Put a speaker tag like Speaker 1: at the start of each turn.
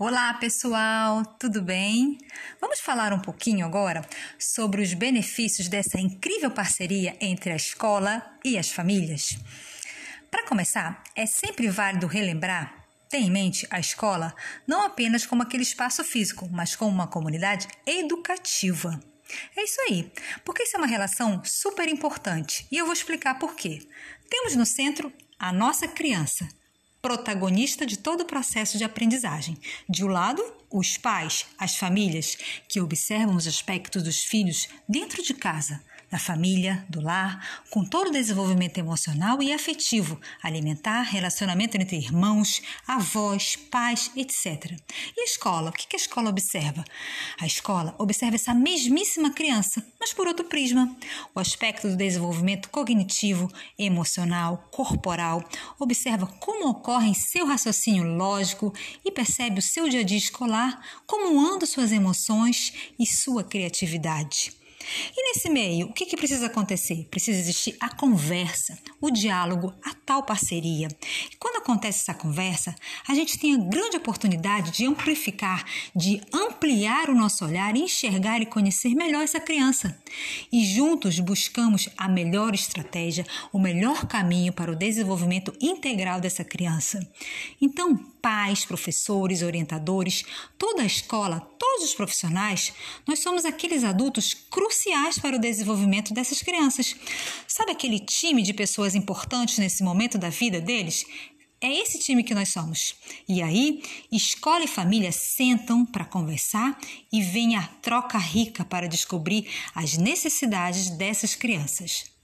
Speaker 1: Olá, pessoal, tudo bem? Vamos falar um pouquinho agora sobre os benefícios dessa incrível parceria entre a escola e as famílias. Para começar, é sempre válido relembrar, ter em mente a escola não apenas como aquele espaço físico, mas como uma comunidade educativa. É isso aí, porque isso é uma relação super importante e eu vou explicar por quê. Temos no centro a nossa criança, protagonista de todo o processo de aprendizagem. De um lado, os pais, as famílias, que observam os aspectos dos filhos dentro de casa, da família, do lar, com todo o desenvolvimento emocional e afetivo, alimentar, relacionamento entre irmãos, avós, pais, etc. E a escola? O que a escola observa? A escola observa essa mesmíssima criança, mas por outro prisma. O aspecto do desenvolvimento cognitivo, emocional, corporal, observa como ocorre seu raciocínio lógico e percebe o seu dia a dia escolar, como andam suas emoções e sua criatividade. E nesse meio, o que, que precisa acontecer? Precisa existir a conversa, o diálogo, a tal parceria. E quando acontece essa conversa, a gente tem a grande oportunidade de amplificar, de ampliar o nosso olhar, enxergar e conhecer melhor essa criança. E juntos buscamos a melhor estratégia, o melhor caminho para o desenvolvimento integral dessa criança. Então, pais, professores, orientadores, toda a escola, todos os profissionais, nós somos aqueles adultos cruciais para o desenvolvimento dessas crianças. Sabe aquele time de pessoas importantes nesse momento da vida deles? É esse time que nós somos. E aí, escola e família sentam para conversar e vem a troca rica para descobrir as necessidades dessas crianças.